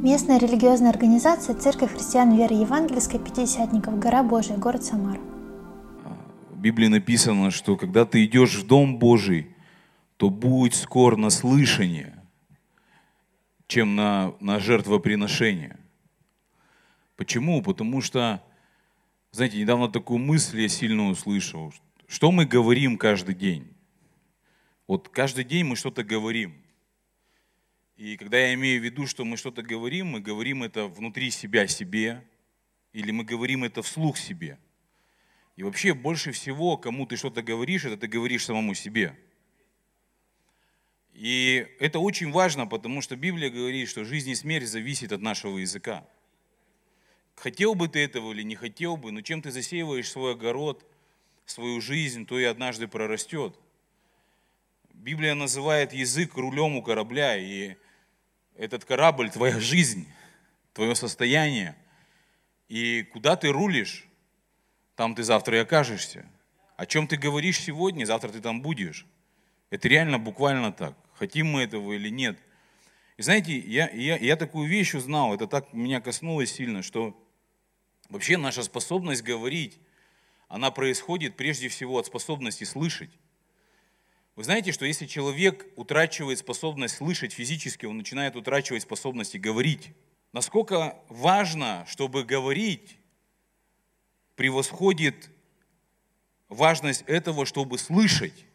Местная религиозная организация Церковь христиан веры евангельской Пятидесятников, гора Божия, город Самара. В Библии написано, что когда ты идешь в Дом Божий, то будь скор на слышание, чем на, на жертвоприношение. Почему? Потому что, знаете, недавно такую мысль я сильно услышал. Что мы говорим каждый день? Вот каждый день мы что-то говорим – и когда я имею в виду, что мы что-то говорим, мы говорим это внутри себя себе, или мы говорим это вслух себе. И вообще больше всего, кому ты что-то говоришь, это ты говоришь самому себе. И это очень важно, потому что Библия говорит, что жизнь и смерть зависит от нашего языка. Хотел бы ты этого или не хотел бы, но чем ты засеиваешь свой огород, свою жизнь, то и однажды прорастет. Библия называет язык рулем у корабля, и этот корабль, твоя жизнь, твое состояние. И куда ты рулишь, там ты завтра и окажешься. О чем ты говоришь сегодня, завтра ты там будешь. Это реально буквально так. Хотим мы этого или нет. И знаете, я, я, я такую вещь узнал, это так меня коснулось сильно, что вообще наша способность говорить, она происходит прежде всего от способности слышать. Вы знаете, что если человек утрачивает способность слышать физически, он начинает утрачивать способности говорить. Насколько важно, чтобы говорить, превосходит важность этого, чтобы слышать.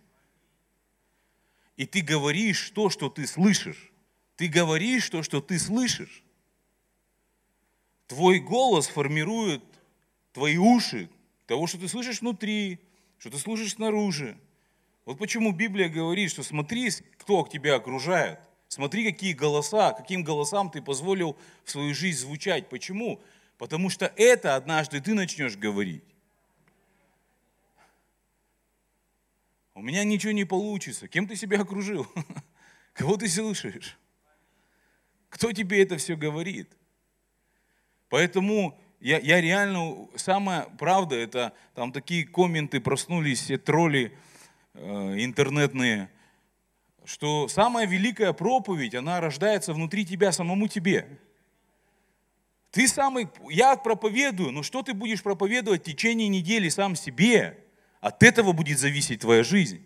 И ты говоришь то, что ты слышишь. Ты говоришь то, что ты слышишь. Твой голос формирует твои уши, того, что ты слышишь внутри, что ты слышишь снаружи. Вот почему Библия говорит, что смотри, кто тебя окружает. Смотри, какие голоса, каким голосам ты позволил в свою жизнь звучать. Почему? Потому что это однажды ты начнешь говорить. У меня ничего не получится. Кем ты себя окружил? Кого ты слышишь? Кто тебе это все говорит? Поэтому я, я реально, самая правда, это там такие комменты проснулись, все тролли, интернетные, что самая великая проповедь, она рождается внутри тебя, самому тебе. Ты самый, я проповедую, но что ты будешь проповедовать в течение недели сам себе? От этого будет зависеть твоя жизнь.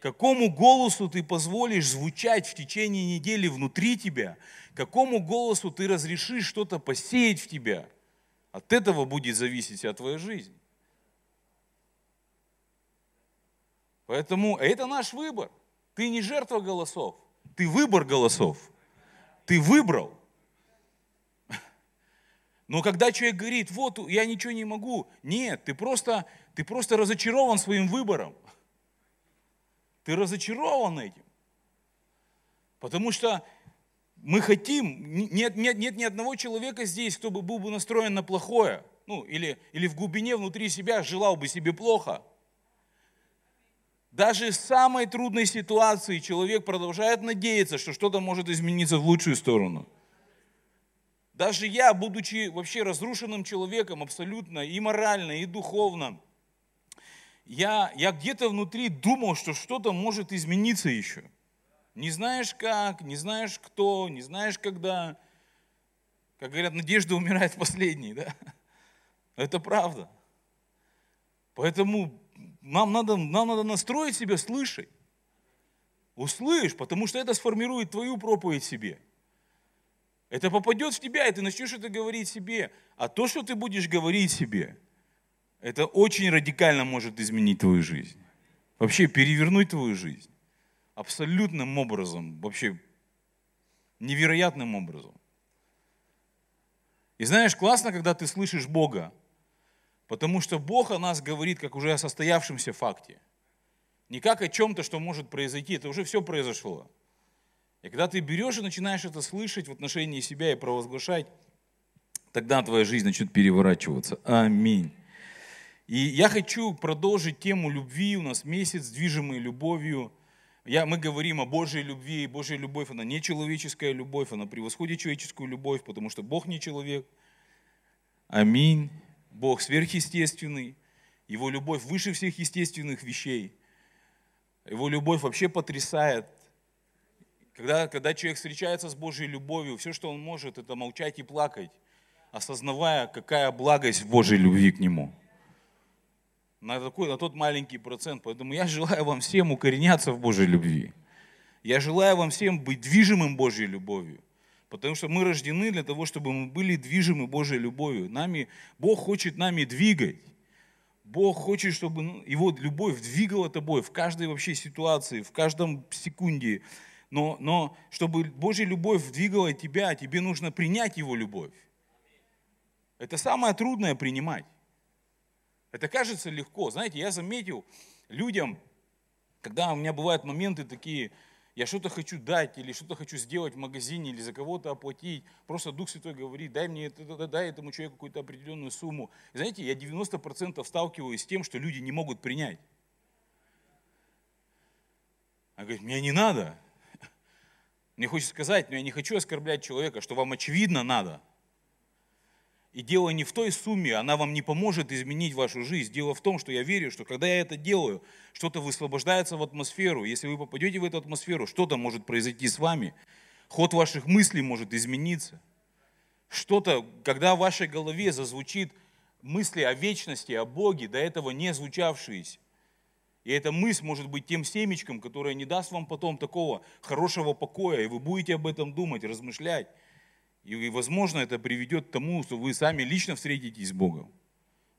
Какому голосу ты позволишь звучать в течение недели внутри тебя? Какому голосу ты разрешишь что-то посеять в тебя? От этого будет зависеть вся твоя жизнь. Поэтому это наш выбор. Ты не жертва голосов, ты выбор голосов. Ты выбрал. Но когда человек говорит, вот я ничего не могу, нет, ты просто, ты просто разочарован своим выбором. Ты разочарован этим. Потому что мы хотим, нет, нет, нет ни одного человека здесь, кто бы был бы настроен на плохое, ну, или, или в глубине внутри себя желал бы себе плохо. Даже в самой трудной ситуации человек продолжает надеяться, что что-то может измениться в лучшую сторону. Даже я, будучи вообще разрушенным человеком абсолютно и морально, и духовно, я, я где-то внутри думал, что что-то может измениться еще. Не знаешь как, не знаешь кто, не знаешь когда. Как говорят, надежда умирает последней, да? Это правда. Поэтому нам надо, нам надо настроить себя слышать. Услышь, потому что это сформирует твою проповедь себе. Это попадет в тебя, и ты начнешь это говорить себе. А то, что ты будешь говорить себе, это очень радикально может изменить твою жизнь. Вообще перевернуть твою жизнь. Абсолютным образом, вообще невероятным образом. И знаешь, классно, когда ты слышишь Бога, Потому что Бог о нас говорит как уже о состоявшемся факте. Не как о чем-то, что может произойти. Это уже все произошло. И когда ты берешь и начинаешь это слышать в отношении себя и провозглашать, тогда твоя жизнь начнет переворачиваться. Аминь. И я хочу продолжить тему любви. У нас месяц, движимый любовью. Я, мы говорим о Божьей любви. Божья любовь, она не человеческая любовь, она превосходит человеческую любовь, потому что Бог не человек. Аминь. Бог сверхъестественный, Его любовь выше всех естественных вещей. Его любовь вообще потрясает. Когда, когда человек встречается с Божьей любовью, все, что он может, это молчать и плакать, осознавая, какая благость Божьей любви к нему. На, такой, на тот маленький процент. Поэтому я желаю вам всем укореняться в Божьей любви. Я желаю вам всем быть движимым Божьей любовью. Потому что мы рождены для того, чтобы мы были движимы Божьей любовью. Нами, Бог хочет нами двигать. Бог хочет, чтобы ну, Его любовь двигала тобой в каждой вообще ситуации, в каждом секунде. Но, но чтобы Божья любовь двигала тебя, тебе нужно принять Его любовь. Это самое трудное принимать. Это кажется легко. Знаете, я заметил людям, когда у меня бывают моменты такие, я что-то хочу дать или что-то хочу сделать в магазине или за кого-то оплатить. Просто Дух Святой говорит, дай мне дай этому человеку какую-то определенную сумму. И знаете, я 90% сталкиваюсь с тем, что люди не могут принять. Она говорит, мне не надо. Мне хочется сказать, но я не хочу оскорблять человека, что вам очевидно надо – и дело не в той сумме, она вам не поможет изменить вашу жизнь. Дело в том, что я верю, что когда я это делаю, что-то высвобождается в атмосферу. Если вы попадете в эту атмосферу, что-то может произойти с вами. Ход ваших мыслей может измениться. Что-то, когда в вашей голове зазвучит мысли о вечности, о Боге, до этого не звучавшиеся. И эта мысль может быть тем семечком, которое не даст вам потом такого хорошего покоя, и вы будете об этом думать, размышлять. И, возможно, это приведет к тому, что вы сами лично встретитесь с Богом.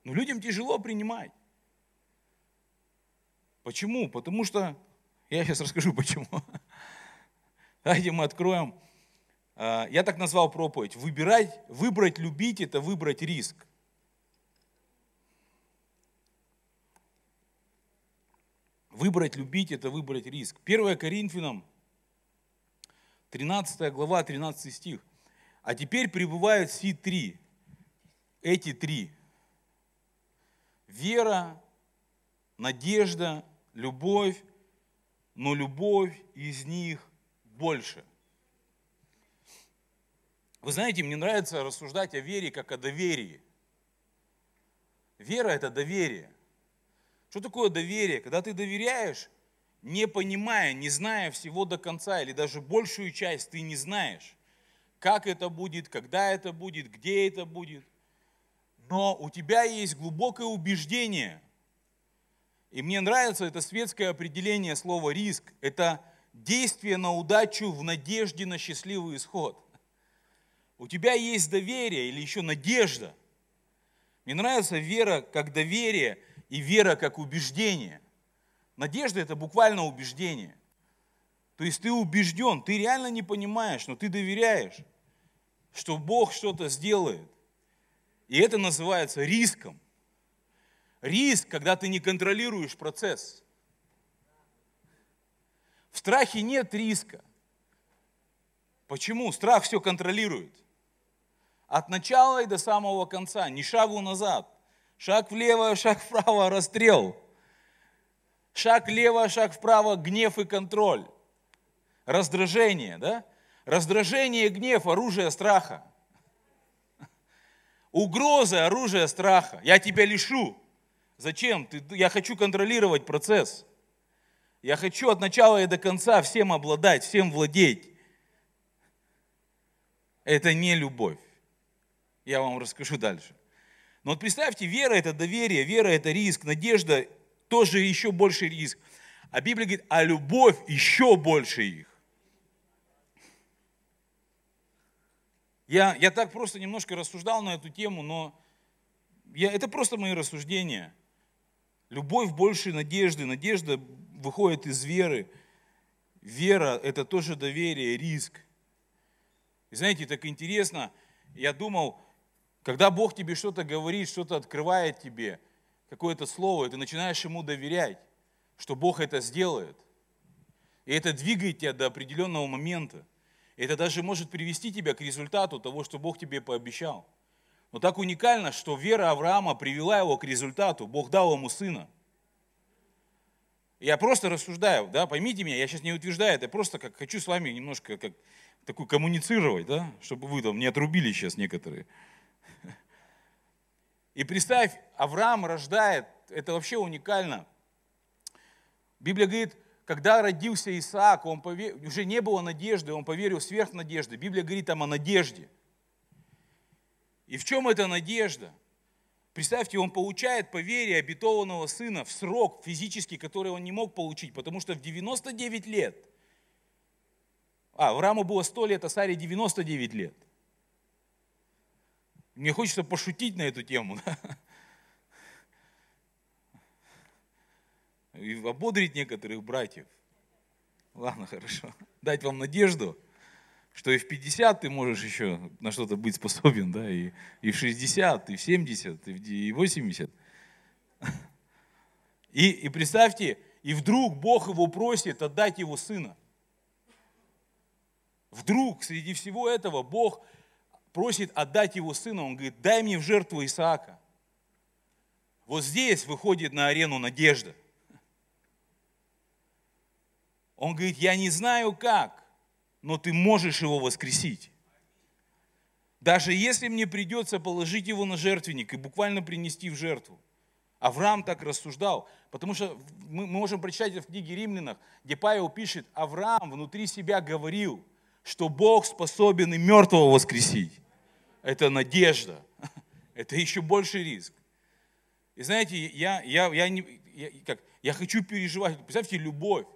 Но людям тяжело принимать. Почему? Потому что, я сейчас расскажу почему. Давайте мы откроем. А, я так назвал проповедь. Выбирать, выбрать любить – это выбрать риск. Выбрать любить – это выбрать риск. 1 Коринфянам, 13 глава, 13 стих – а теперь пребывают все три, эти три. Вера, надежда, любовь, но любовь из них больше. Вы знаете, мне нравится рассуждать о вере как о доверии. Вера – это доверие. Что такое доверие? Когда ты доверяешь, не понимая, не зная всего до конца, или даже большую часть ты не знаешь как это будет, когда это будет, где это будет. Но у тебя есть глубокое убеждение. И мне нравится это светское определение слова риск. Это действие на удачу в надежде на счастливый исход. У тебя есть доверие или еще надежда. Мне нравится вера как доверие и вера как убеждение. Надежда – это буквально убеждение – то есть ты убежден, ты реально не понимаешь, но ты доверяешь, что Бог что-то сделает. И это называется риском. Риск, когда ты не контролируешь процесс. В страхе нет риска. Почему? Страх все контролирует. От начала и до самого конца, ни шагу назад. Шаг влево, шаг вправо, расстрел. Шаг влево, шаг вправо, гнев и контроль раздражение, да? Раздражение, гнев, оружие страха. Угроза, оружие страха. Я тебя лишу. Зачем? Ты, я хочу контролировать процесс. Я хочу от начала и до конца всем обладать, всем владеть. Это не любовь. Я вам расскажу дальше. Но вот представьте, вера – это доверие, вера – это риск, надежда – тоже еще больше риск. А Библия говорит, а любовь еще больше их. Я, я так просто немножко рассуждал на эту тему, но я, это просто мои рассуждения. Любовь больше надежды. Надежда выходит из веры. Вера – это тоже доверие, риск. И знаете, так интересно, я думал, когда Бог тебе что-то говорит, что-то открывает тебе, какое-то слово, ты начинаешь Ему доверять, что Бог это сделает. И это двигает тебя до определенного момента. Это даже может привести тебя к результату того, что Бог тебе пообещал. Но так уникально, что вера Авраама привела его к результату. Бог дал ему сына. Я просто рассуждаю, да, поймите меня, я сейчас не утверждаю, это просто как хочу с вами немножко как такую коммуницировать, да, чтобы вы там не отрубили сейчас некоторые. И представь, Авраам рождает, это вообще уникально. Библия говорит, когда родился Исаак, он повер... уже не было надежды, он поверил сверх надежды. Библия говорит там о надежде. И в чем эта надежда? Представьте, он получает по вере обетованного сына в срок физически, который он не мог получить, потому что в 99 лет, а, Аврааму было 100 лет, а Саре 99 лет. Мне хочется пошутить на эту тему. Да? И ободрить некоторых братьев. Ладно, хорошо. Дать вам надежду, что и в 50 ты можешь еще на что-то быть способен, да, и, и в 60, и в 70, и в 80. И, и представьте, и вдруг Бог его просит отдать его сына. Вдруг среди всего этого Бог просит отдать его сына. Он говорит, дай мне в жертву Исаака. Вот здесь выходит на арену надежда. Он говорит, я не знаю как, но ты можешь его воскресить. Даже если мне придется положить его на жертвенник и буквально принести в жертву. Авраам так рассуждал, потому что мы можем прочитать это в книге Римлянах, где Павел пишет, Авраам внутри себя говорил, что Бог способен и мертвого воскресить. Это надежда, это еще больший риск. И знаете, я, я, я, не, я, как, я хочу переживать, представьте, любовь.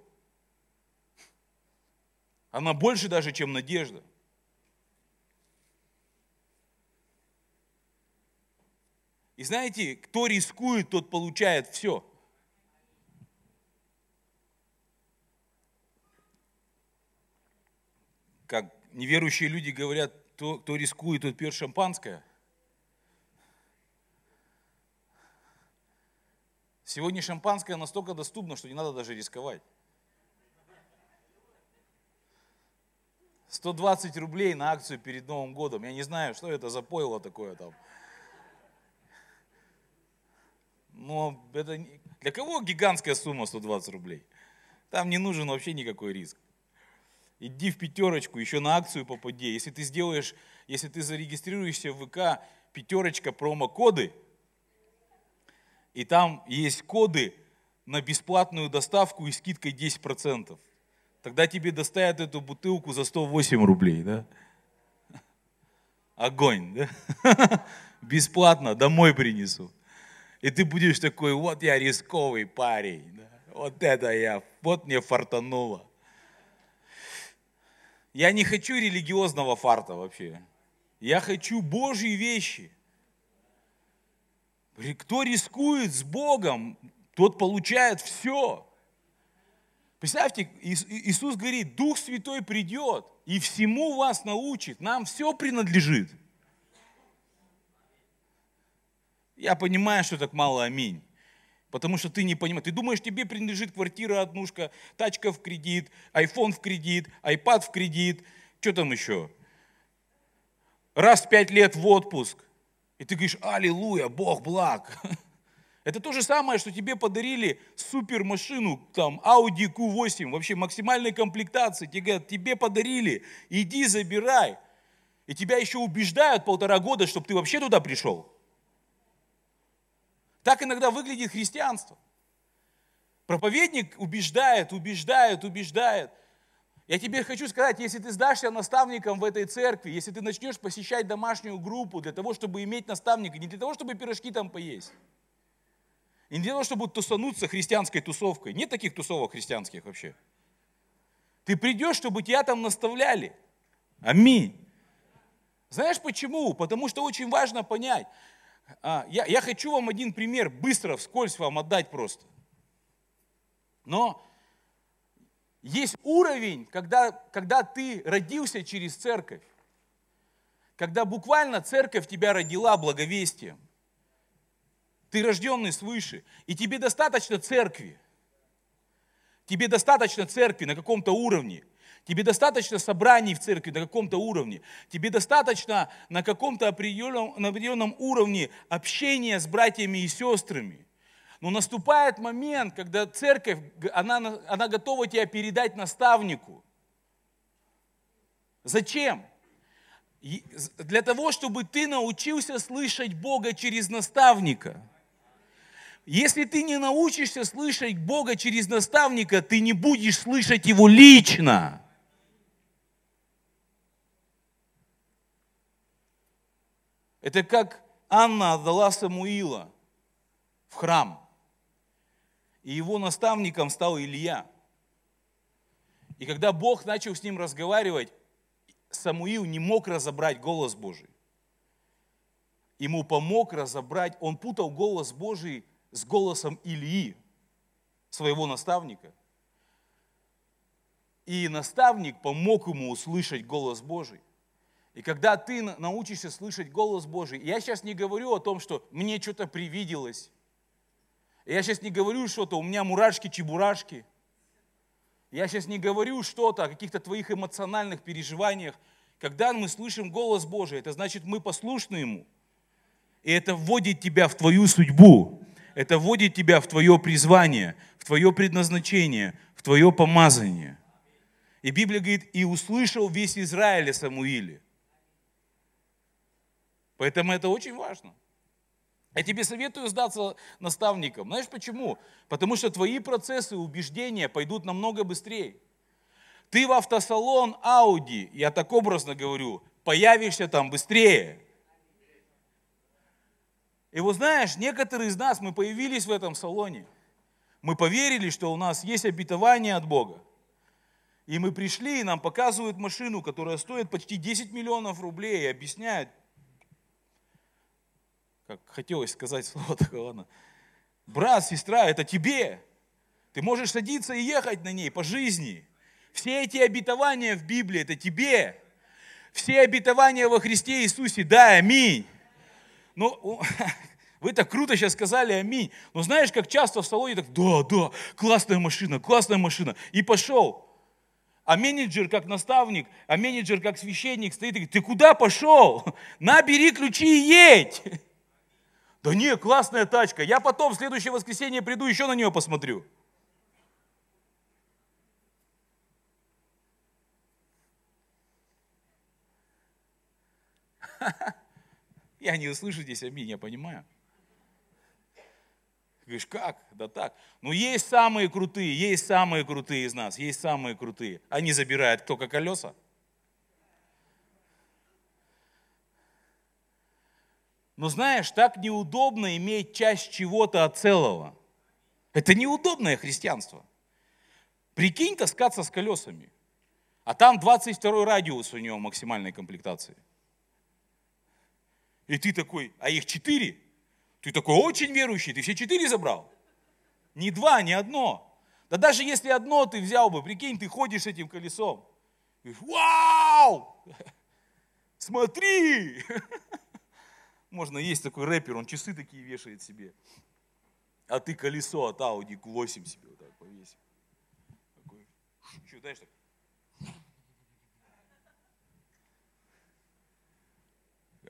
Она больше даже, чем надежда. И знаете, кто рискует, тот получает все. Как неверующие люди говорят, кто, кто рискует, тот пьет шампанское. Сегодня шампанское настолько доступно, что не надо даже рисковать. 120 рублей на акцию перед Новым годом. Я не знаю, что это за пойло такое там. Но это для кого гигантская сумма 120 рублей? Там не нужен вообще никакой риск. Иди в пятерочку, еще на акцию попади. Если ты сделаешь, если ты зарегистрируешься в ВК пятерочка промокоды, и там есть коды на бесплатную доставку и скидкой 10% тогда тебе доставят эту бутылку за 108 рублей, да? Огонь, да? Бесплатно домой принесу. И ты будешь такой, вот я рисковый парень, да? вот это я, вот мне фартануло. Я не хочу религиозного фарта вообще. Я хочу Божьи вещи. Кто рискует с Богом, тот получает все. Представьте, Иисус говорит, Дух Святой придет и всему вас научит, нам все принадлежит. Я понимаю, что так мало аминь. Потому что ты не понимаешь. Ты думаешь, тебе принадлежит квартира однушка, тачка в кредит, iPhone в кредит, iPad в кредит, что там еще? Раз в пять лет в отпуск. И ты говоришь, аллилуйя, Бог благ. Это то же самое, что тебе подарили супер машину, там, Audi Q8, вообще максимальной комплектации. Тебе говорят, тебе подарили, иди забирай. И тебя еще убеждают полтора года, чтобы ты вообще туда пришел. Так иногда выглядит христианство. Проповедник убеждает, убеждает, убеждает. Я тебе хочу сказать, если ты сдашься наставником в этой церкви, если ты начнешь посещать домашнюю группу для того, чтобы иметь наставника, не для того, чтобы пирожки там поесть, и не для того, чтобы тусануться христианской тусовкой. Нет таких тусовок христианских вообще. Ты придешь, чтобы тебя там наставляли. Аминь. Знаешь почему? Потому что очень важно понять. А, я, я хочу вам один пример быстро, вскользь вам отдать просто. Но есть уровень, когда, когда ты родился через церковь. Когда буквально церковь тебя родила благовестием. Ты рожденный свыше, и тебе достаточно церкви. Тебе достаточно церкви на каком-то уровне. Тебе достаточно собраний в церкви на каком-то уровне. Тебе достаточно на каком-то определенном, на определенном уровне общения с братьями и сестрами. Но наступает момент, когда церковь, она, она готова тебя передать наставнику. Зачем? Для того, чтобы ты научился слышать Бога через наставника. Если ты не научишься слышать Бога через наставника, ты не будешь слышать Его лично. Это как Анна отдала Самуила в храм. И его наставником стал Илья. И когда Бог начал с ним разговаривать, Самуил не мог разобрать голос Божий. Ему помог разобрать, он путал голос Божий с голосом Ильи, своего наставника. И наставник помог ему услышать голос Божий. И когда ты научишься слышать голос Божий, я сейчас не говорю о том, что мне что-то привиделось. Я сейчас не говорю что-то, у меня мурашки-чебурашки. Я сейчас не говорю что-то о каких-то твоих эмоциональных переживаниях. Когда мы слышим голос Божий, это значит, мы послушны Ему. И это вводит тебя в твою судьбу. Это вводит тебя в твое призвание, в твое предназначение, в твое помазание. И Библия говорит, и услышал весь Израиль о Самуиле. Поэтому это очень важно. Я тебе советую сдаться наставникам. Знаешь почему? Потому что твои процессы убеждения пойдут намного быстрее. Ты в автосалон Audi, я так образно говорю, появишься там быстрее. И вот знаешь, некоторые из нас, мы появились в этом салоне. Мы поверили, что у нас есть обетование от Бога. И мы пришли, и нам показывают машину, которая стоит почти 10 миллионов рублей, и объясняют, как хотелось сказать слово такое, ладно. Брат, сестра, это тебе. Ты можешь садиться и ехать на ней по жизни. Все эти обетования в Библии, это тебе. Все обетования во Христе Иисусе, да, аминь. Ну, вы так круто сейчас сказали аминь. Но знаешь, как часто в салоне так, да, да, классная машина, классная машина. И пошел. А менеджер как наставник, а менеджер как священник стоит и говорит, ты куда пошел? Набери ключи и едь. Да не, классная тачка. Я потом в следующее воскресенье приду, еще на нее посмотрю. Я не услышу здесь аминь, я понимаю. Говоришь, как? Да так. Ну, есть самые крутые, есть самые крутые из нас, есть самые крутые. Они забирают только колеса. Но знаешь, так неудобно иметь часть чего-то от целого. Это неудобное христианство. Прикинь таскаться с колесами. А там 22 радиус у него максимальной комплектации. И ты такой, а их четыре? Ты такой очень верующий, ты все четыре забрал? Не два, не одно. Да даже если одно ты взял бы, прикинь, ты ходишь этим колесом. Вау! Смотри! Можно есть такой рэпер, он часы такие вешает себе. А ты колесо от Audi Q8 себе вот так повесил. Такой, что, знаешь, так.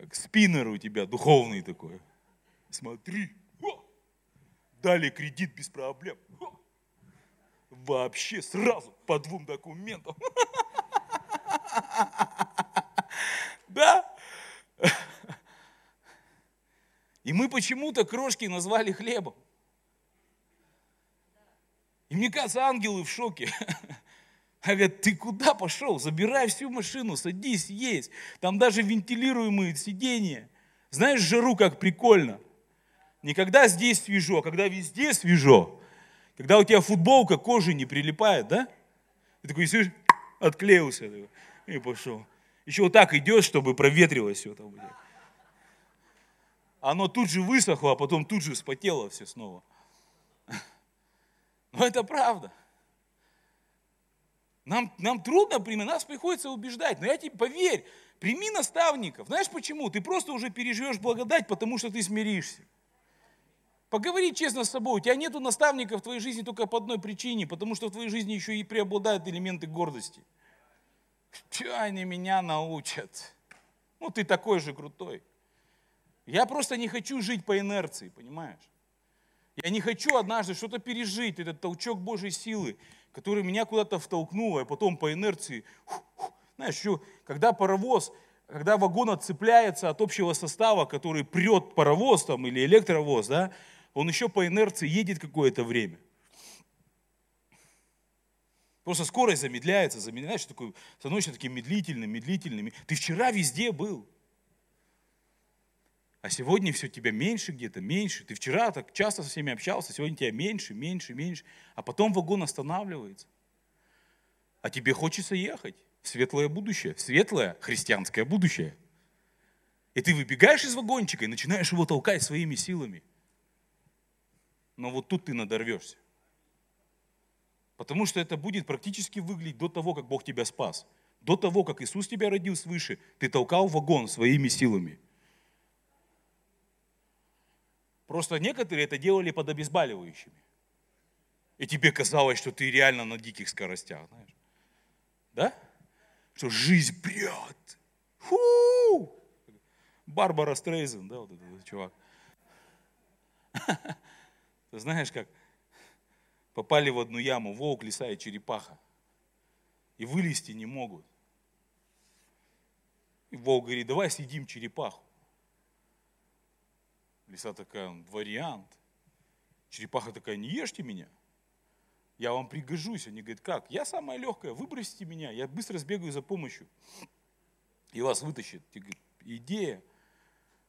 Как спиннер у тебя, духовный такой. Смотри, о, дали кредит без проблем. О, вообще сразу по двум документам. Да? И мы почему-то крошки назвали хлебом. И мне кажется, ангелы в шоке. Говорят, ты куда пошел? Забирай всю машину, садись, есть. Там даже вентилируемые сиденья. Знаешь, жару как прикольно. Не когда здесь свежо, а когда везде свежо. Когда у тебя футболка кожи не прилипает, да? Ты такой сидишь, отклеился и пошел. Еще вот так идешь, чтобы проветрилось все там оно тут же высохло, а потом тут же вспотело все снова. Но это правда. Нам, нам трудно принять, нас приходится убеждать. Но я тебе поверь, прими наставников. Знаешь почему? Ты просто уже переживешь благодать, потому что ты смиришься. Поговори честно с собой. У тебя нету наставников в твоей жизни только по одной причине, потому что в твоей жизни еще и преобладают элементы гордости. Что они меня научат? Ну, ты такой же крутой. Я просто не хочу жить по инерции, понимаешь? Я не хочу однажды что-то пережить, этот толчок Божьей силы, который меня куда-то втолкнул, а потом по инерции, знаешь, что, когда паровоз, когда вагон отцепляется от общего состава, который прет паровоз там или электровоз, да, он еще по инерции едет какое-то время. Просто скорость замедляется, замедляешь, такой, становишься таким медлительным, медлительным. Ты вчера везде был. А сегодня все тебя меньше где-то, меньше. Ты вчера так часто со всеми общался, сегодня тебя меньше, меньше, меньше. А потом вагон останавливается. А тебе хочется ехать в светлое будущее, в светлое христианское будущее. И ты выбегаешь из вагончика и начинаешь его толкать своими силами. Но вот тут ты надорвешься. Потому что это будет практически выглядеть до того, как Бог тебя спас. До того, как Иисус тебя родил свыше, ты толкал вагон своими силами – Просто некоторые это делали под обезболивающими. И тебе казалось, что ты реально на диких скоростях, знаешь. Да? Что жизнь прет. Фу! Барбара Стрейзен, да, вот этот чувак. Ты знаешь, как попали в одну яму, волк, лиса и черепаха. И вылезти не могут. И волк говорит, давай съедим черепаху. Лиса такая, вариант. Черепаха такая, не ешьте меня. Я вам пригожусь. Они говорят, как? Я самая легкая, выбросите меня, я быстро сбегаю за помощью. И вас вытащит. Идея.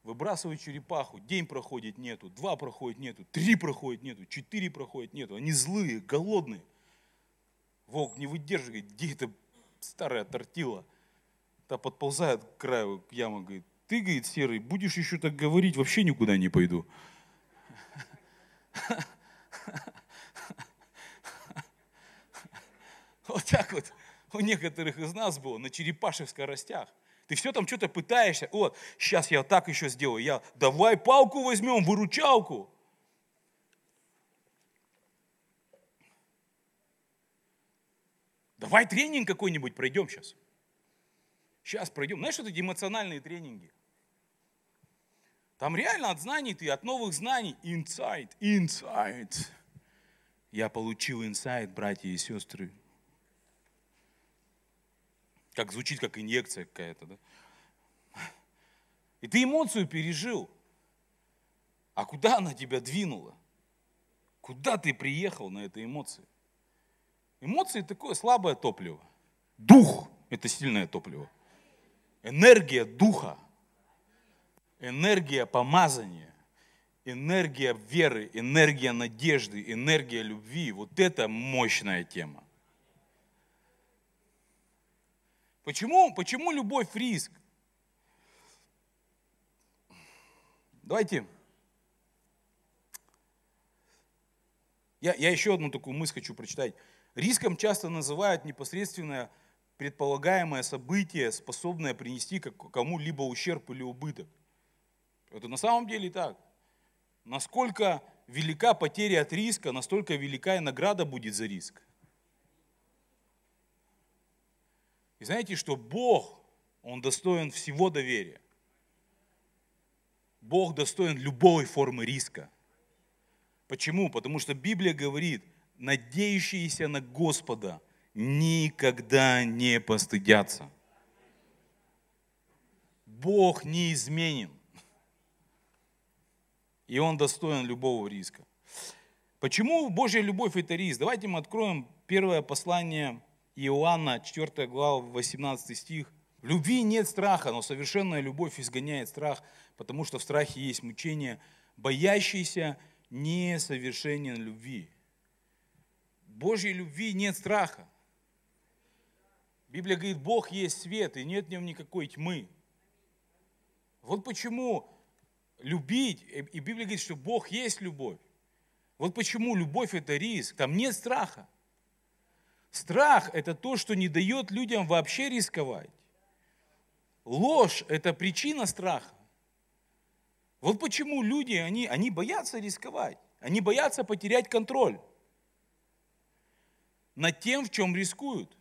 Выбрасывают черепаху, день проходит нету, два проходит нету, три проходит нету, четыре проходит нету. Они злые, голодные. Волк не выдерживает, где это старая тортила. Та подползает к краю ямы, говорит, ты, говорит, Серый, будешь еще так говорить, вообще никуда не пойду. Вот так вот у некоторых из нас было на черепашьих скоростях. Ты все там что-то пытаешься. Вот, сейчас я так еще сделаю. Я, давай палку возьмем, выручалку. Давай тренинг какой-нибудь пройдем сейчас. Сейчас пройдем. Знаешь, что это эмоциональные тренинги? Там реально от знаний ты, от новых знаний. Инсайт, инсайт. Я получил инсайт, братья и сестры. Как звучит, как инъекция какая-то, да? И ты эмоцию пережил. А куда она тебя двинула? Куда ты приехал на этой эмоции? Эмоции такое слабое топливо. Дух – это сильное топливо. Энергия духа – энергия помазания, энергия веры, энергия надежды, энергия любви, вот это мощная тема. Почему, почему любовь риск? Давайте. Я, я еще одну такую мысль хочу прочитать. Риском часто называют непосредственное предполагаемое событие, способное принести кому-либо ущерб или убыток. Это на самом деле так. Насколько велика потеря от риска, настолько велика и награда будет за риск. И знаете, что Бог, Он достоин всего доверия. Бог достоин любой формы риска. Почему? Потому что Библия говорит, надеющиеся на Господа никогда не постыдятся. Бог неизменен и он достоин любого риска. Почему Божья любовь это риск? Давайте мы откроем первое послание Иоанна, 4 глава, 18 стих. В любви нет страха, но совершенная любовь изгоняет страх, потому что в страхе есть мучение. Боящийся несовершенен любви. Божьей любви нет страха. Библия говорит, Бог есть свет, и нет в нем никакой тьмы. Вот почему любить, и Библия говорит, что Бог есть любовь. Вот почему любовь это риск, там нет страха. Страх – это то, что не дает людям вообще рисковать. Ложь – это причина страха. Вот почему люди, они, они боятся рисковать. Они боятся потерять контроль над тем, в чем рискуют.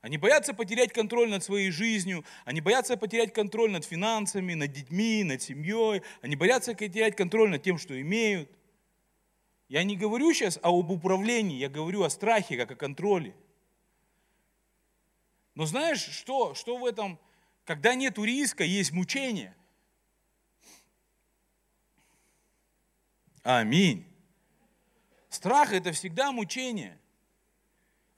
Они боятся потерять контроль над своей жизнью, они боятся потерять контроль над финансами, над детьми, над семьей, они боятся потерять контроль над тем, что имеют. Я не говорю сейчас об управлении, я говорю о страхе, как о контроле. Но знаешь, что, что в этом, когда нет риска, есть мучение. Аминь. Страх – это всегда мучение.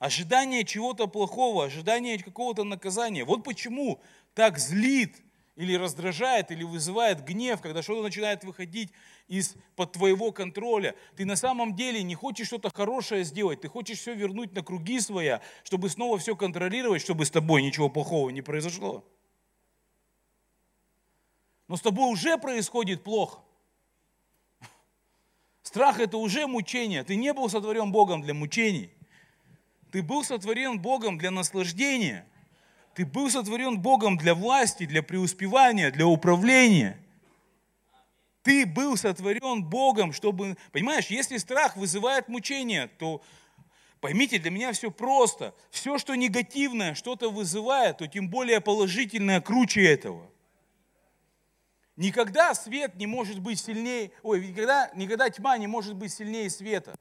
Ожидание чего-то плохого, ожидание какого-то наказания. Вот почему так злит или раздражает, или вызывает гнев, когда что-то начинает выходить из-под твоего контроля. Ты на самом деле не хочешь что-то хорошее сделать, ты хочешь все вернуть на круги своя, чтобы снова все контролировать, чтобы с тобой ничего плохого не произошло. Но с тобой уже происходит плохо. Страх это уже мучение. Ты не был сотворен Богом для мучений. Ты был сотворен Богом для наслаждения. Ты был сотворен Богом для власти, для преуспевания, для управления. Ты был сотворен Богом, чтобы... Понимаешь, если страх вызывает мучение, то поймите, для меня все просто. Все, что негативное что-то вызывает, то тем более положительное круче этого. Никогда свет не может быть сильнее, ой, никогда, никогда тьма не может быть сильнее света.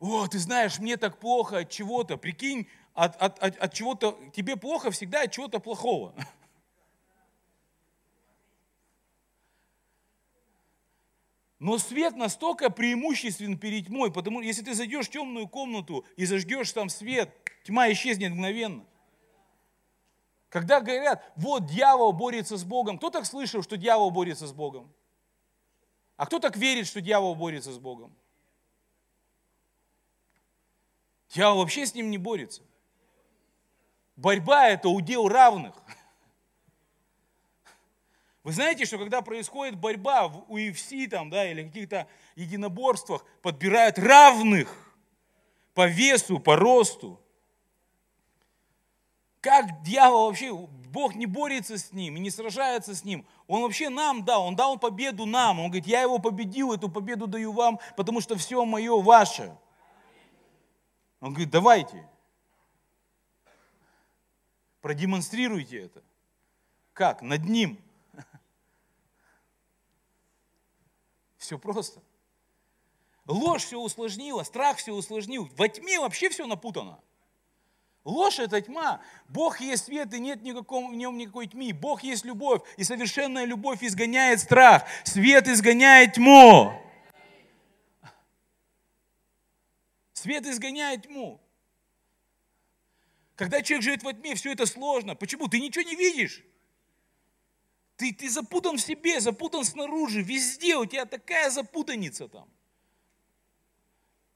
О, ты знаешь, мне так плохо от чего-то. Прикинь, от, от, от, от чего-то, тебе плохо всегда от чего-то плохого. Но свет настолько преимуществен перед тьмой, потому если ты зайдешь в темную комнату и зажгешь там свет, тьма исчезнет мгновенно. Когда говорят, вот дьявол борется с Богом, кто так слышал, что дьявол борется с Богом? А кто так верит, что дьявол борется с Богом? Дьявол вообще с ним не борется. Борьба – это удел равных. Вы знаете, что когда происходит борьба в UFC там, да, или каких-то единоборствах, подбирают равных по весу, по росту. Как дьявол вообще, Бог не борется с ним и не сражается с ним. Он вообще нам дал, он дал победу нам. Он говорит, я его победил, эту победу даю вам, потому что все мое ваше. Он говорит, давайте. Продемонстрируйте это. Как? Над ним. Все просто. Ложь все усложнила, страх все усложнил. Во тьме вообще все напутано. Ложь – это тьма. Бог есть свет, и нет никакого, в нем никакой тьмы. Бог есть любовь, и совершенная любовь изгоняет страх. Свет изгоняет тьму. Свет изгоняет тьму. Когда человек живет во тьме, все это сложно. Почему? Ты ничего не видишь. Ты, ты запутан в себе, запутан снаружи, везде у тебя такая запутаница там.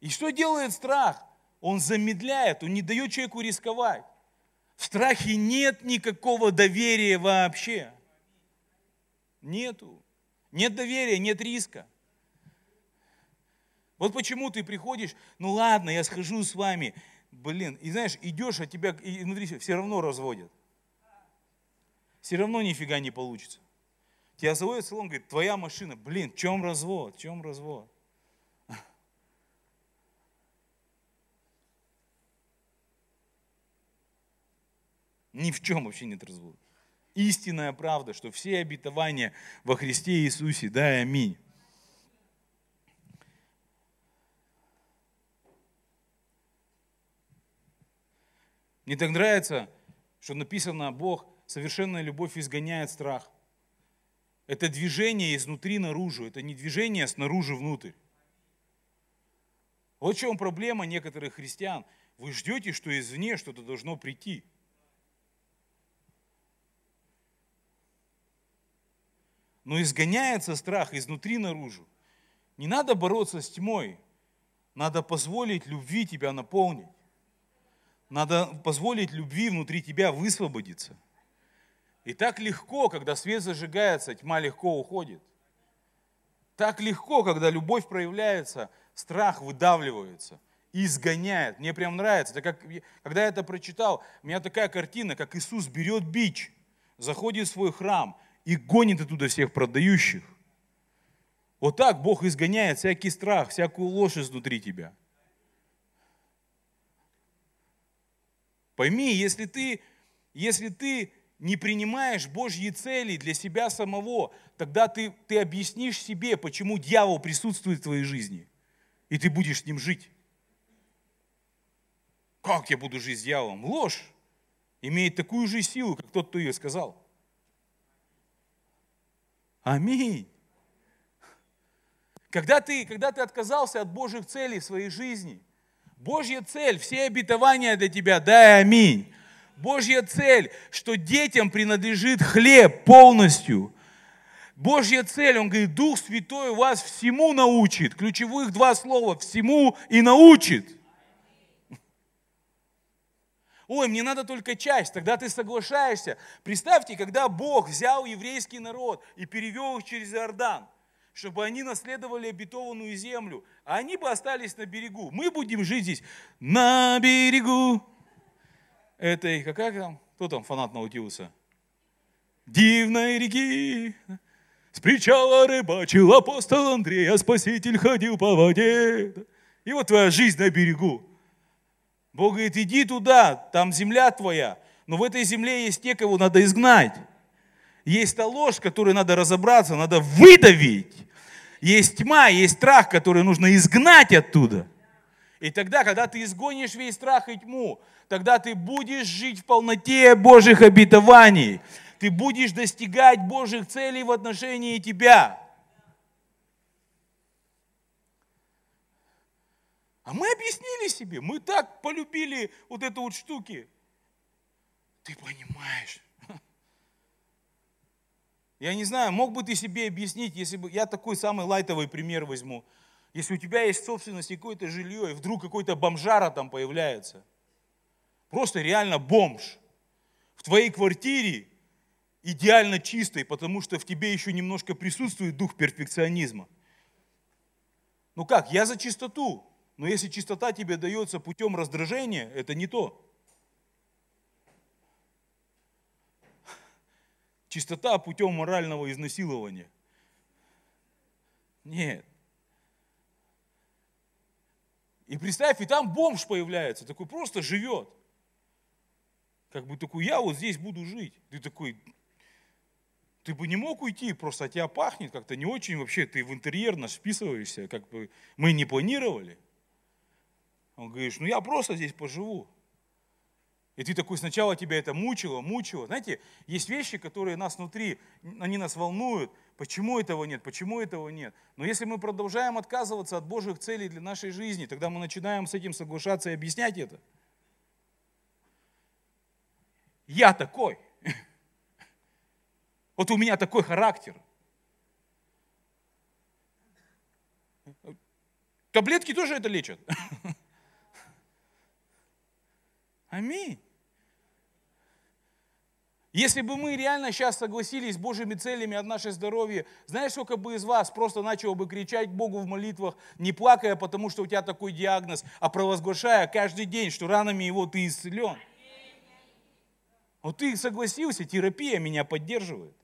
И что делает страх? Он замедляет, он не дает человеку рисковать. В страхе нет никакого доверия вообще. Нету. Нет доверия, нет риска. Вот почему ты приходишь, ну ладно, я схожу с вами, блин, и знаешь, идешь, а тебя и внутри все равно разводят. Все равно нифига не получится. Тебя заводят в салон, говорит, твоя машина, блин, в чем развод, в чем развод? Ни в чем вообще нет развода. Истинная правда, что все обетования во Христе Иисусе, да, аминь. Мне так нравится, что написано, Бог, совершенная любовь изгоняет страх. Это движение изнутри наружу, это не движение снаружи внутрь. Вот в чем проблема некоторых христиан. Вы ждете, что извне что-то должно прийти. Но изгоняется страх изнутри наружу. Не надо бороться с тьмой. Надо позволить любви тебя наполнить. Надо позволить любви внутри тебя высвободиться. И так легко, когда свет зажигается, тьма легко уходит. Так легко, когда любовь проявляется, страх выдавливается изгоняет. Мне прям нравится. Это как, когда я это прочитал, у меня такая картина, как Иисус берет бич, заходит в свой храм и гонит оттуда всех продающих. Вот так Бог изгоняет всякий страх, всякую ложь изнутри тебя. Пойми, если ты, если ты не принимаешь Божьи цели для себя самого, тогда ты, ты объяснишь себе, почему дьявол присутствует в твоей жизни, и ты будешь с ним жить. Как я буду жить с дьяволом? Ложь имеет такую же силу, как тот, кто ее сказал. Аминь. Когда ты, когда ты отказался от Божьих целей в своей жизни, Божья цель, все обетования для тебя, дай аминь. Божья цель, что детям принадлежит хлеб полностью. Божья цель, он говорит, Дух Святой вас всему научит. Ключевых два слова, всему и научит. Ой, мне надо только часть, тогда ты соглашаешься. Представьте, когда Бог взял еврейский народ и перевел их через Иордан, чтобы они наследовали обетованную землю, а они бы остались на берегу. Мы будем жить здесь на берегу этой, какая там, кто там фанат Наутилуса? Дивной реки. С причала рыбачил апостол Андрей, а спаситель ходил по воде. И вот твоя жизнь на берегу. Бог говорит, иди туда, там земля твоя. Но в этой земле есть те, кого надо изгнать. Есть та ложь, которой надо разобраться, надо выдавить. Есть тьма, есть страх, который нужно изгнать оттуда. И тогда, когда ты изгонишь весь страх и тьму, тогда ты будешь жить в полноте Божьих обетований. Ты будешь достигать Божьих целей в отношении тебя. А мы объяснили себе, мы так полюбили вот эту вот штуки. Ты понимаешь? Я не знаю, мог бы ты себе объяснить, если бы я такой самый лайтовый пример возьму. Если у тебя есть собственность и какое-то жилье, и вдруг какой-то бомжара там появляется. Просто реально бомж. В твоей квартире идеально чистой, потому что в тебе еще немножко присутствует дух перфекционизма. Ну как, я за чистоту, но если чистота тебе дается путем раздражения, это не то. Чистота путем морального изнасилования. Нет. И представь, и там бомж появляется, такой просто живет. Как бы такой, я вот здесь буду жить. Ты такой, ты бы не мог уйти, просто от тебя пахнет как-то не очень вообще, ты в интерьер наш вписываешься, как бы мы не планировали. Он говорит, ну я просто здесь поживу. И ты такой, сначала тебя это мучило, мучило. Знаете, есть вещи, которые нас внутри, они нас волнуют. Почему этого нет, почему этого нет. Но если мы продолжаем отказываться от Божьих целей для нашей жизни, тогда мы начинаем с этим соглашаться и объяснять это. Я такой. Вот у меня такой характер. Таблетки тоже это лечат. Аминь. Если бы мы реально сейчас согласились с Божьими целями от нашей здоровья, знаешь, сколько бы из вас просто начало бы кричать Богу в молитвах, не плакая, потому что у тебя такой диагноз, а провозглашая каждый день, что ранами его ты исцелен. Вот ты согласился, терапия меня поддерживает.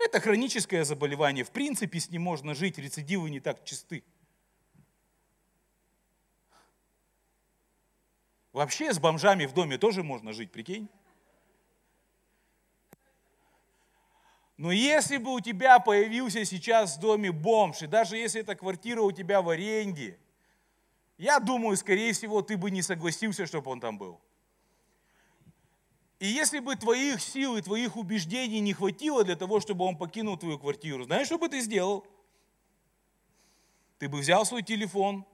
Это хроническое заболевание. В принципе, с ним можно жить, рецидивы не так чисты. Вообще с бомжами в доме тоже можно жить, прикинь? Но если бы у тебя появился сейчас в доме бомж, и даже если эта квартира у тебя в аренде, я думаю, скорее всего, ты бы не согласился, чтобы он там был. И если бы твоих сил и твоих убеждений не хватило для того, чтобы он покинул твою квартиру, знаешь, что бы ты сделал? Ты бы взял свой телефон,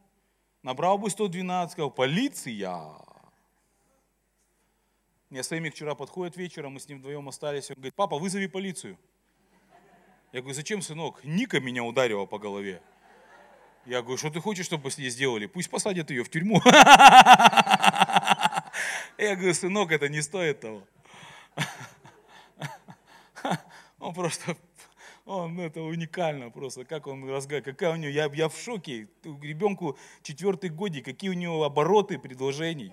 набрал бы 112, сказал, полиция. Мне Сэмик вчера подходит вечером, мы с ним вдвоем остались, он говорит, папа, вызови полицию. Я говорю, зачем, сынок? Ника меня ударила по голове. Я говорю, что ты хочешь, чтобы с ней сделали? Пусть посадят ее в тюрьму. Я говорю, сынок, это не стоит того. Он просто, он это уникально просто, как он разговаривает, какая у него, я, я в шоке, ребенку четвертый годик, какие у него обороты предложений,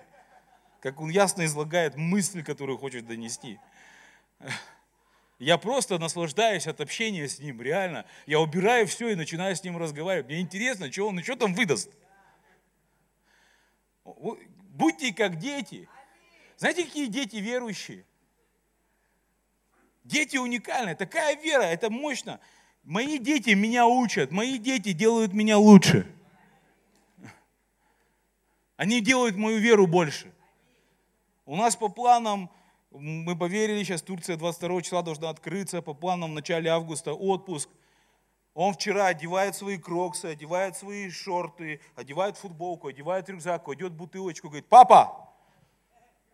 как он ясно излагает мысль, которую хочет донести. Я просто наслаждаюсь от общения с ним, реально. Я убираю все и начинаю с ним разговаривать. Мне интересно, что он, что там выдаст. Будьте как дети. Знаете, какие дети верующие? Дети уникальные. Такая вера, это мощно. Мои дети меня учат, мои дети делают меня лучше. Они делают мою веру больше. У нас по планам Мы поверили, сейчас Турция 22 числа должна открыться, по планам в начале августа отпуск. Он вчера одевает свои кроксы, одевает свои шорты, одевает футболку, одевает рюкзак, кладет бутылочку, говорит, папа,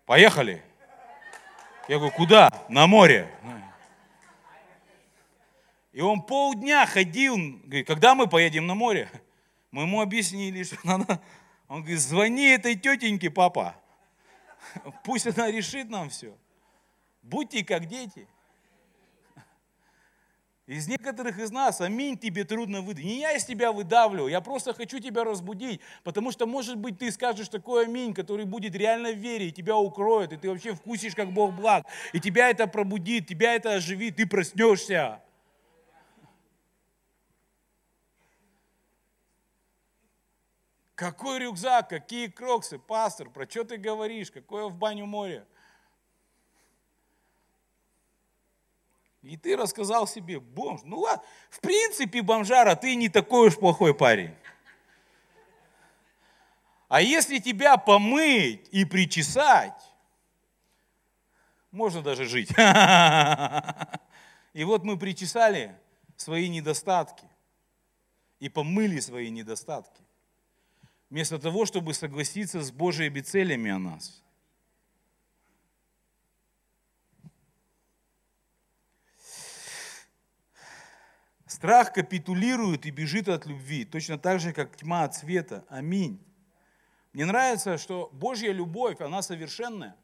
поехали. Я говорю, куда? На море. И он полдня ходил, говорит, когда мы поедем на море? Мы ему объяснили, что надо... Он говорит, звони этой тетеньке, папа. Пусть она решит нам все. Будьте как дети. Из некоторых из нас, аминь, тебе трудно выдать. Не я из тебя выдавливаю, я просто хочу тебя разбудить, потому что, может быть, ты скажешь такой аминь, который будет реально в вере, и тебя укроет, и ты вообще вкусишь, как Бог благ, и тебя это пробудит, тебя это оживит, ты проснешься. Какой рюкзак, какие кроксы, пастор, про что ты говоришь, какое в баню море? И ты рассказал себе, бомж, ну ладно, в принципе, бомжара, ты не такой уж плохой парень. А если тебя помыть и причесать, можно даже жить. И вот мы причесали свои недостатки и помыли свои недостатки вместо того, чтобы согласиться с Божьими целями о нас. Страх капитулирует и бежит от любви, точно так же, как тьма от света. Аминь. Мне нравится, что Божья любовь, она совершенная.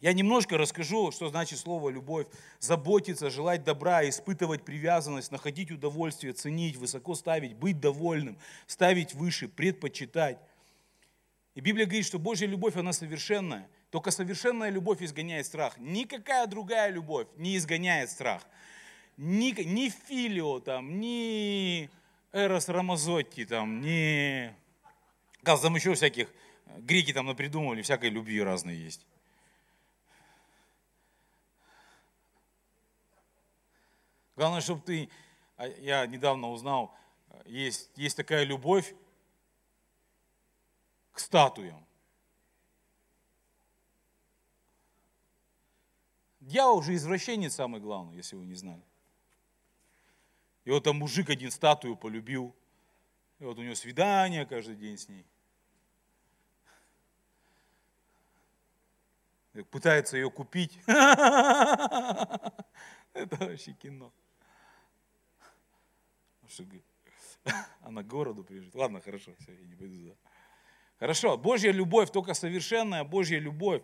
Я немножко расскажу, что значит слово любовь. Заботиться, желать добра, испытывать привязанность, находить удовольствие, ценить, высоко ставить, быть довольным, ставить выше, предпочитать. И Библия говорит, что Божья любовь, она совершенная. Только совершенная любовь изгоняет страх. Никакая другая любовь не изгоняет страх. Ни, ни Филио, там, ни Эрос Рамазотти, там, ни... Кажется, там еще всяких, греки там напридумывали, всякой любви разные есть. Главное, чтобы ты, а, я недавно узнал, есть, есть такая любовь к статуям. Дьявол же извращенец самый главный, если вы не знали. И вот там мужик один статую полюбил. И вот у него свидание каждый день с ней. Пытается ее купить. Это вообще кино. Она к городу приезжает. Ладно, хорошо, все, я не пойду туда. Хорошо, Божья любовь, только совершенная Божья любовь,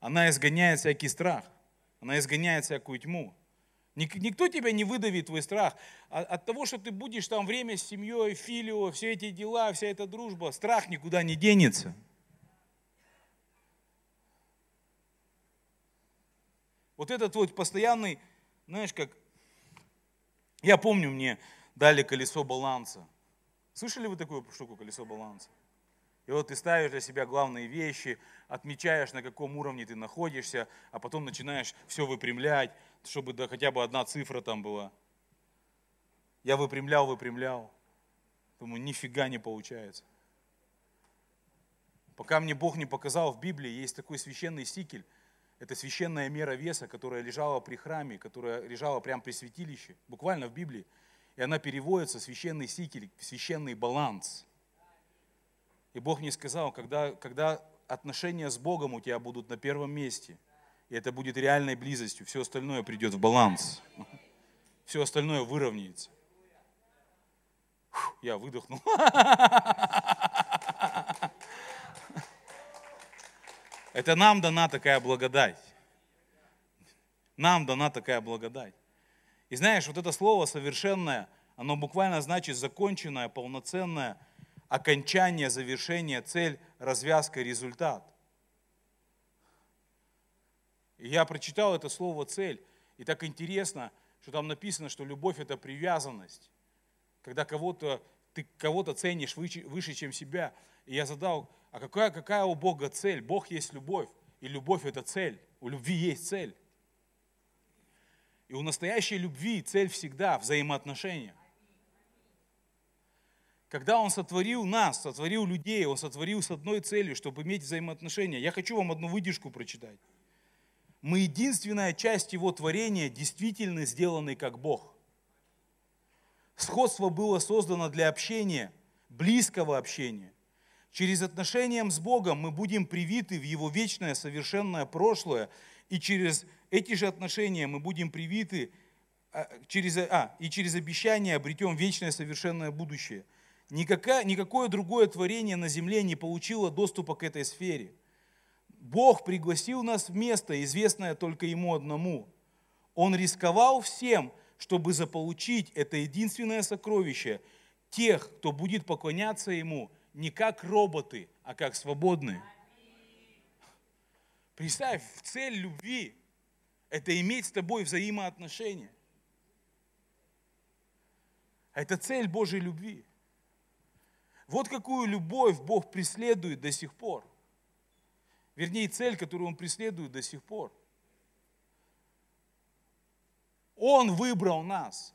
она изгоняет всякий страх, она изгоняет всякую тьму. Никто тебя не выдавит твой страх. А от того, что ты будешь там время с семьей, филио, все эти дела, вся эта дружба, страх никуда не денется. Вот этот вот постоянный, знаешь, как, я помню, мне дали колесо баланса. Слышали вы такую штуку, колесо баланса? И вот ты ставишь для себя главные вещи, отмечаешь, на каком уровне ты находишься, а потом начинаешь все выпрямлять, чтобы да, хотя бы одна цифра там была. Я выпрямлял, выпрямлял. Думаю, нифига не получается. Пока мне Бог не показал в Библии, есть такой священный сикель. Это священная мера веса, которая лежала при храме, которая лежала прямо при святилище, буквально в Библии. И она переводится, священный сикель, священный баланс. И Бог мне сказал, когда, когда отношения с Богом у тебя будут на первом месте, и это будет реальной близостью, все остальное придет в баланс. Все остальное выровняется. я выдохнул. Это нам дана такая благодать. Нам дана такая благодать. И знаешь, вот это слово совершенное, оно буквально значит законченное, полноценное, окончание, завершение, цель, развязка, результат. И я прочитал это слово цель, и так интересно, что там написано, что любовь это привязанность. Когда кого-то, ты кого-то ценишь выше, выше, чем себя. И я задал, а какая, какая у Бога цель? Бог есть любовь, и любовь это цель. У любви есть цель. И у настоящей любви цель всегда взаимоотношения. когда Он сотворил нас, сотворил людей, Он сотворил с одной целью, чтобы иметь взаимоотношения. Я хочу вам одну выдержку прочитать. Мы единственная часть Его творения, действительно сделанной как Бог. Сходство было создано для общения, близкого общения. Через отношения с Богом мы будем привиты в Его вечное совершенное прошлое, и через эти же отношения мы будем привиты а, через, а, и через обещание обретем вечное совершенное будущее. Никакое, никакое другое творение на земле не получило доступа к этой сфере. Бог пригласил нас в место, известное только Ему одному. Он рисковал всем, чтобы заполучить это единственное сокровище тех, кто будет поклоняться Ему не как роботы, а как свободные. Представь, цель любви – это иметь с тобой взаимоотношения. Это цель Божьей любви. Вот какую любовь Бог преследует до сих пор. Вернее, цель, которую Он преследует до сих пор. Он выбрал нас.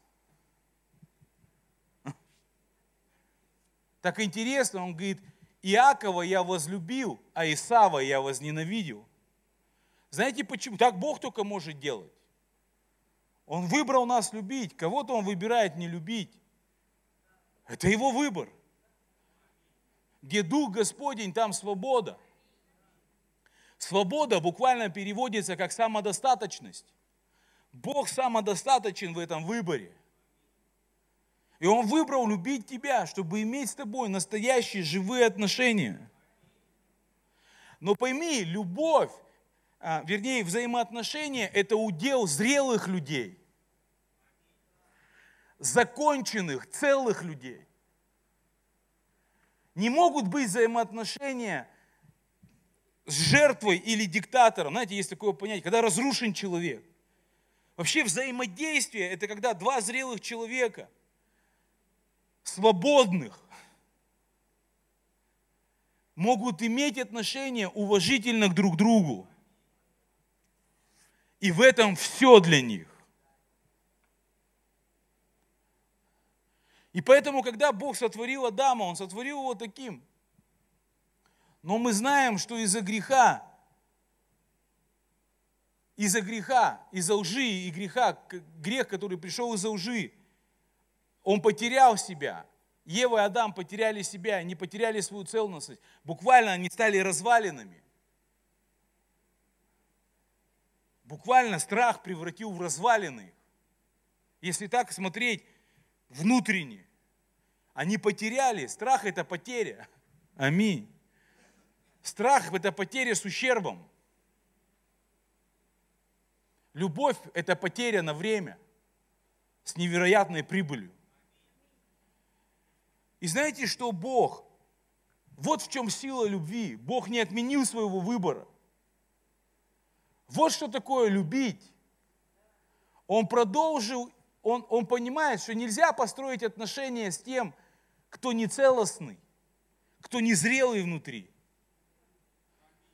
Так интересно, он говорит, Иакова я возлюбил, а Исава я возненавидел. Знаете почему? Так Бог только может делать. Он выбрал нас любить, кого-то он выбирает не любить. Это его выбор. Где Дух Господень, там свобода. Свобода буквально переводится как самодостаточность. Бог самодостаточен в этом выборе. И Он выбрал любить тебя, чтобы иметь с тобой настоящие живые отношения. Но пойми, любовь, вернее, взаимоотношения – это удел зрелых людей, законченных, целых людей. Не могут быть взаимоотношения с жертвой или диктатором. Знаете, есть такое понятие, когда разрушен человек. Вообще взаимодействие – это когда два зрелых человека, свободных, могут иметь отношения уважительно к друг другу. И в этом все для них. И поэтому, когда Бог сотворил Адама, Он сотворил его таким. Но мы знаем, что из-за греха из-за греха, из-за лжи и греха, грех, который пришел из-за лжи, он потерял себя. Ева и Адам потеряли себя, они потеряли свою целостность. Буквально они стали развалинами. Буквально страх превратил в развалины. Если так смотреть внутренне, они потеряли. Страх – это потеря. Аминь. Страх – это потеря с ущербом. Любовь – это потеря на время с невероятной прибылью. И знаете, что Бог, вот в чем сила любви. Бог не отменил своего выбора. Вот что такое любить. Он продолжил, он, он понимает, что нельзя построить отношения с тем, кто не целостный, кто не зрелый внутри.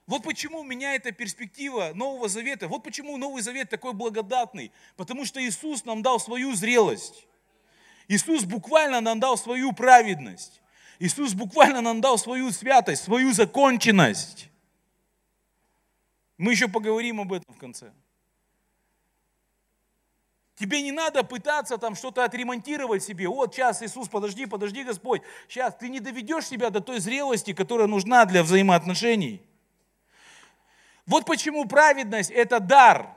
Вот почему меня эта перспектива Нового Завета, вот почему Новый Завет такой благодатный, потому что Иисус нам дал свою зрелость. Иисус буквально нам дал свою праведность. Иисус буквально нам дал свою святость, свою законченность. Мы еще поговорим об этом в конце. Тебе не надо пытаться там что-то отремонтировать себе. Вот сейчас, Иисус, подожди, подожди, Господь. Сейчас ты не доведешь себя до той зрелости, которая нужна для взаимоотношений. Вот почему праведность – это дар.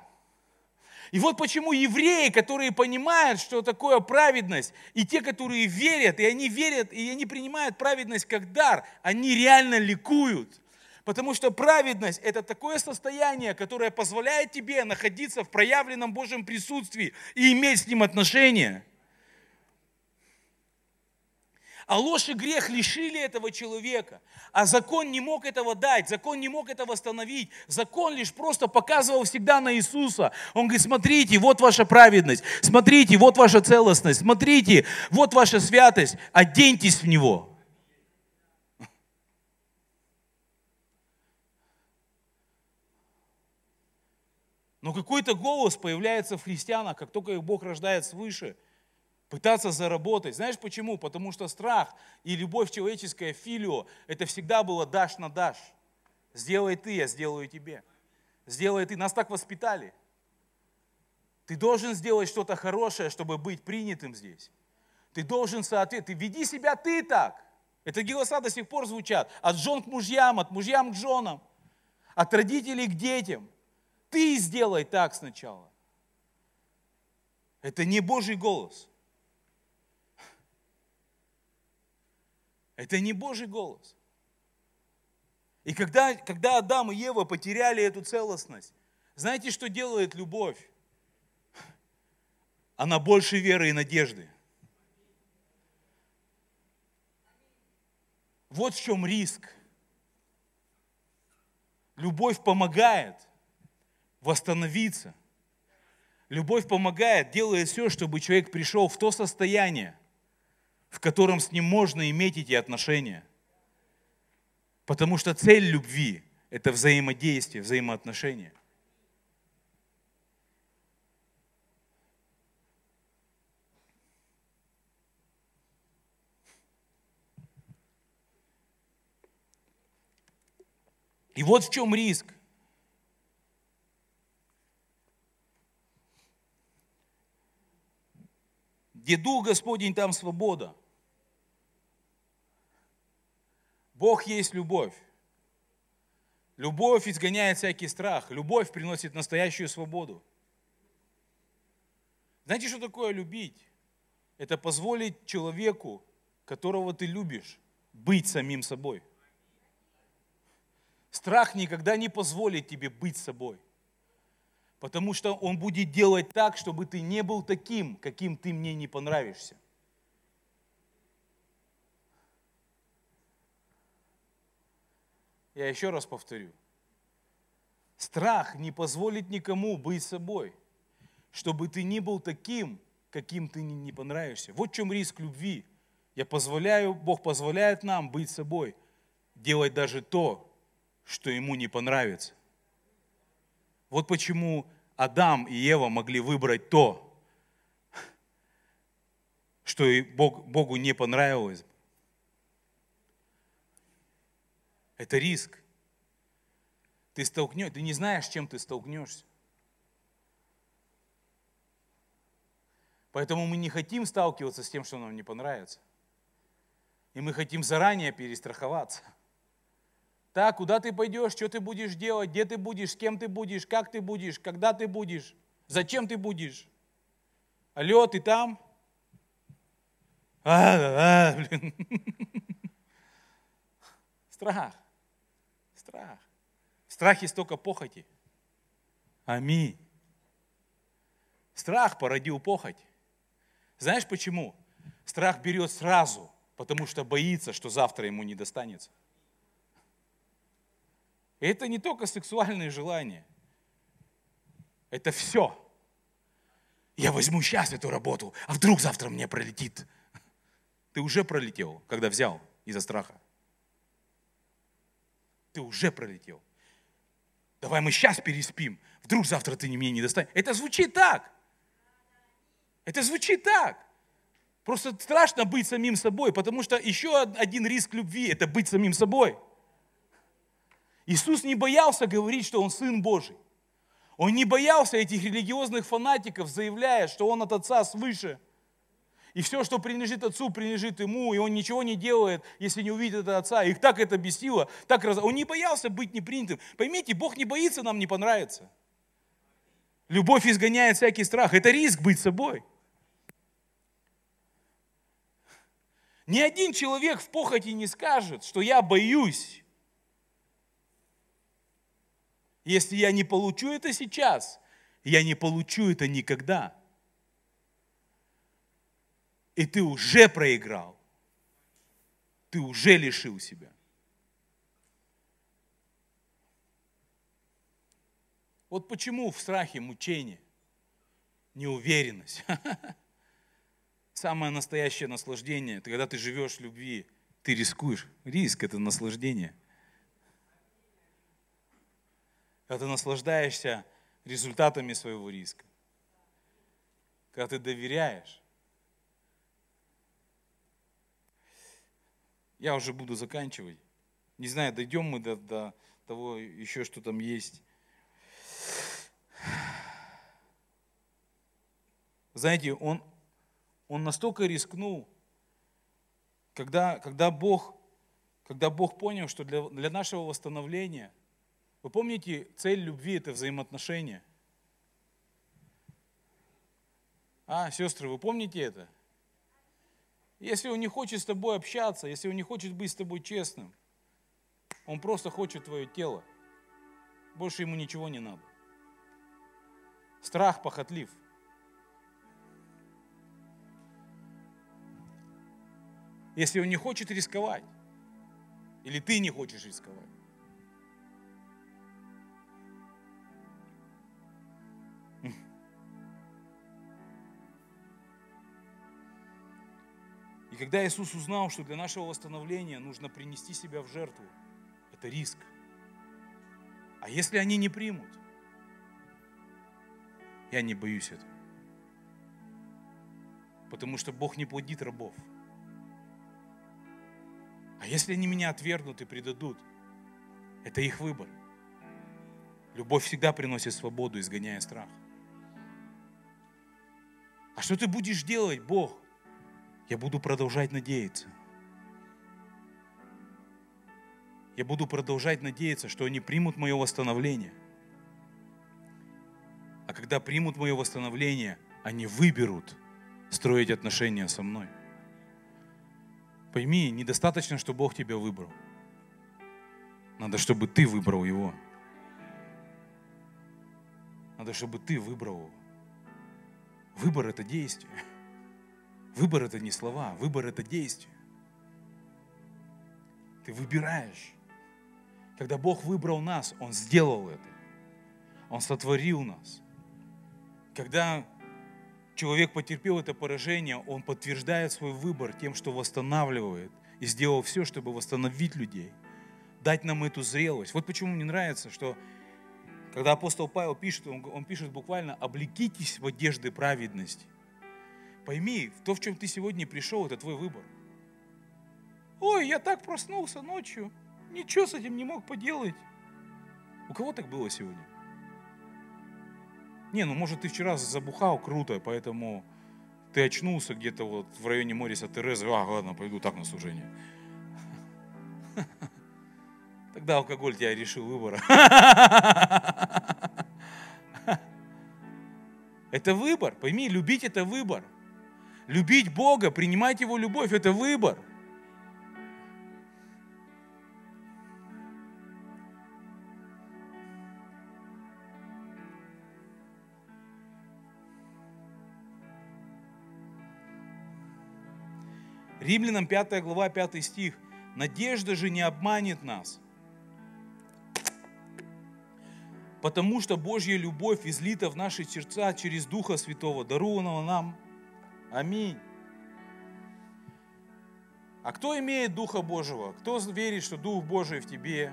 И вот почему евреи, которые понимают, что такое праведность, и те, которые верят, и они верят, и они принимают праведность как дар, они реально ликуют. Потому что праведность – это такое состояние, которое позволяет тебе находиться в проявленном Божьем присутствии и иметь с ним отношения – а ложь и грех лишили этого человека. А закон не мог этого дать, закон не мог это восстановить. Закон лишь просто показывал всегда на Иисуса. Он говорит, смотрите, вот ваша праведность, смотрите, вот ваша целостность, смотрите, вот ваша святость, оденьтесь в Него. Но какой-то голос появляется в христианах, как только их Бог рождает свыше – пытаться заработать. Знаешь почему? Потому что страх и любовь человеческая, филио, это всегда было дашь на дашь. Сделай ты, я сделаю тебе. Сделай ты. Нас так воспитали. Ты должен сделать что-то хорошее, чтобы быть принятым здесь. Ты должен соответствовать. Ты веди себя ты так. Это голоса до сих пор звучат. От жен к мужьям, от мужьям к женам, от родителей к детям. Ты сделай так сначала. Это не Божий голос. Это не Божий голос. И когда, когда Адам и Ева потеряли эту целостность, знаете, что делает любовь? Она больше веры и надежды. Вот в чем риск. Любовь помогает восстановиться. Любовь помогает, делает все, чтобы человек пришел в то состояние, в котором с ним можно иметь эти отношения. Потому что цель любви – это взаимодействие, взаимоотношения. И вот в чем риск. Где Дух Господень, там свобода. Бог есть любовь. Любовь изгоняет всякий страх. Любовь приносит настоящую свободу. Знаете, что такое любить? Это позволить человеку, которого ты любишь, быть самим собой. Страх никогда не позволит тебе быть собой. Потому что он будет делать так, чтобы ты не был таким, каким ты мне не понравишься. Я еще раз повторю. Страх не позволит никому быть собой, чтобы ты не был таким, каким ты не понравишься. Вот в чем риск любви. Я позволяю, Бог позволяет нам быть собой, делать даже то, что ему не понравится. Вот почему Адам и Ева могли выбрать то, что и Бог, Богу не понравилось. Это риск. Ты столкнешь, ты не знаешь, с чем ты столкнешься. Поэтому мы не хотим сталкиваться с тем, что нам не понравится. И мы хотим заранее перестраховаться. Так, куда ты пойдешь, что ты будешь делать, где ты будешь, с кем ты будешь, как ты будешь, когда ты будешь, зачем ты будешь. Алло, ты там? А, а, блин. Страх. Страх. В страхе столько похоти. Аминь. Страх породил похоть. Знаешь почему? Страх берет сразу, потому что боится, что завтра ему не достанется. И это не только сексуальные желания. Это все. Я возьму сейчас эту работу, а вдруг завтра мне пролетит. Ты уже пролетел, когда взял из-за страха. Ты уже пролетел. Давай мы сейчас переспим. Вдруг завтра ты мне не достанешь. Это звучит так. Это звучит так. Просто страшно быть самим собой, потому что еще один риск любви – это быть самим собой – Иисус не боялся говорить, что Он Сын Божий. Он не боялся этих религиозных фанатиков, заявляя, что Он от Отца свыше. И все, что принадлежит Отцу, принадлежит Ему, и Он ничего не делает, если не увидит Отца. Их так это бесило, так раз... Он не боялся быть непринятым. Поймите, Бог не боится нам не понравится. Любовь изгоняет всякий страх. Это риск быть собой. Ни один человек в похоти не скажет, что я боюсь Если я не получу это сейчас, я не получу это никогда. И ты уже проиграл. Ты уже лишил себя. Вот почему в страхе мучение, неуверенность. Самое настоящее наслаждение, это когда ты живешь в любви, ты рискуешь. Риск – это наслаждение – когда ты наслаждаешься результатами своего риска, когда ты доверяешь. Я уже буду заканчивать. Не знаю, дойдем мы до, до того еще, что там есть. Знаете, он, он настолько рискнул, когда, когда, Бог, когда Бог понял, что для, для нашего восстановления – вы помните, цель любви – это взаимоотношения. А, сестры, вы помните это? Если он не хочет с тобой общаться, если он не хочет быть с тобой честным, он просто хочет твое тело. Больше ему ничего не надо. Страх похотлив. Если он не хочет рисковать, или ты не хочешь рисковать. Когда Иисус узнал, что для нашего восстановления нужно принести себя в жертву, это риск. А если они не примут? Я не боюсь этого. Потому что Бог не плодит рабов. А если они меня отвергнут и предадут, это их выбор. Любовь всегда приносит свободу, изгоняя страх. А что ты будешь делать, Бог? Я буду продолжать надеяться. Я буду продолжать надеяться, что они примут мое восстановление. А когда примут мое восстановление, они выберут строить отношения со мной. Пойми, недостаточно, что Бог тебя выбрал. Надо, чтобы ты выбрал Его. Надо, чтобы ты выбрал Его. Выбор – это действие. Выбор – это не слова, выбор – это действие. Ты выбираешь. Когда Бог выбрал нас, Он сделал это. Он сотворил нас. Когда человек потерпел это поражение, он подтверждает свой выбор тем, что восстанавливает и сделал все, чтобы восстановить людей, дать нам эту зрелость. Вот почему мне нравится, что когда апостол Павел пишет, он, он пишет буквально «облекитесь в одежды праведности». Пойми, то, в чем ты сегодня пришел, это твой выбор. Ой, я так проснулся ночью, ничего с этим не мог поделать. У кого так было сегодня? Не, ну может ты вчера забухал круто, поэтому ты очнулся где-то вот в районе Мориса Терезы, а, ладно, пойду так на служение. Тогда алкоголь тебя решил выбора. Это выбор, пойми, любить это выбор. Любить Бога, принимать Его любовь, это выбор. Римлянам 5 глава, 5 стих. Надежда же не обманет нас. Потому что Божья любовь излита в наши сердца через Духа Святого, дарованного нам. Аминь. А кто имеет Духа Божьего? Кто верит, что Дух Божий в тебе?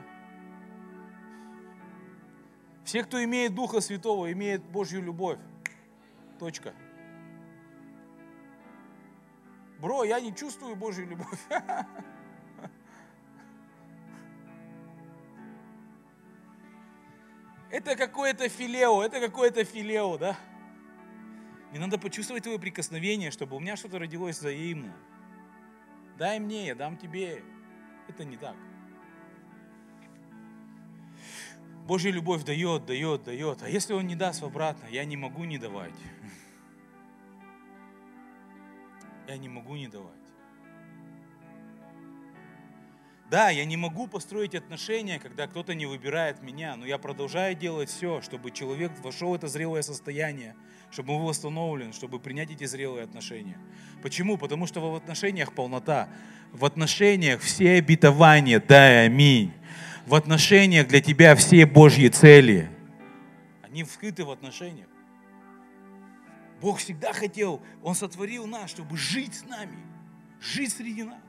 Все, кто имеет Духа Святого, имеет Божью любовь. Точка. Бро, я не чувствую Божью любовь. Это какое-то филео, это какое-то филео, да? Мне надо почувствовать твое прикосновение, чтобы у меня что-то родилось взаимно. Дай мне, я дам тебе. Это не так. Божья любовь дает, дает, дает. А если Он не даст обратно, я не могу не давать я не могу не давать. Да, я не могу построить отношения, когда кто-то не выбирает меня, но я продолжаю делать все, чтобы человек вошел в это зрелое состояние, чтобы он был восстановлен, чтобы принять эти зрелые отношения. Почему? Потому что в отношениях полнота. В отношениях все обетования, да, аминь. В отношениях для тебя все Божьи цели. Они вскрыты в отношениях. Бог всегда хотел, Он сотворил нас, чтобы жить с нами, жить среди нас.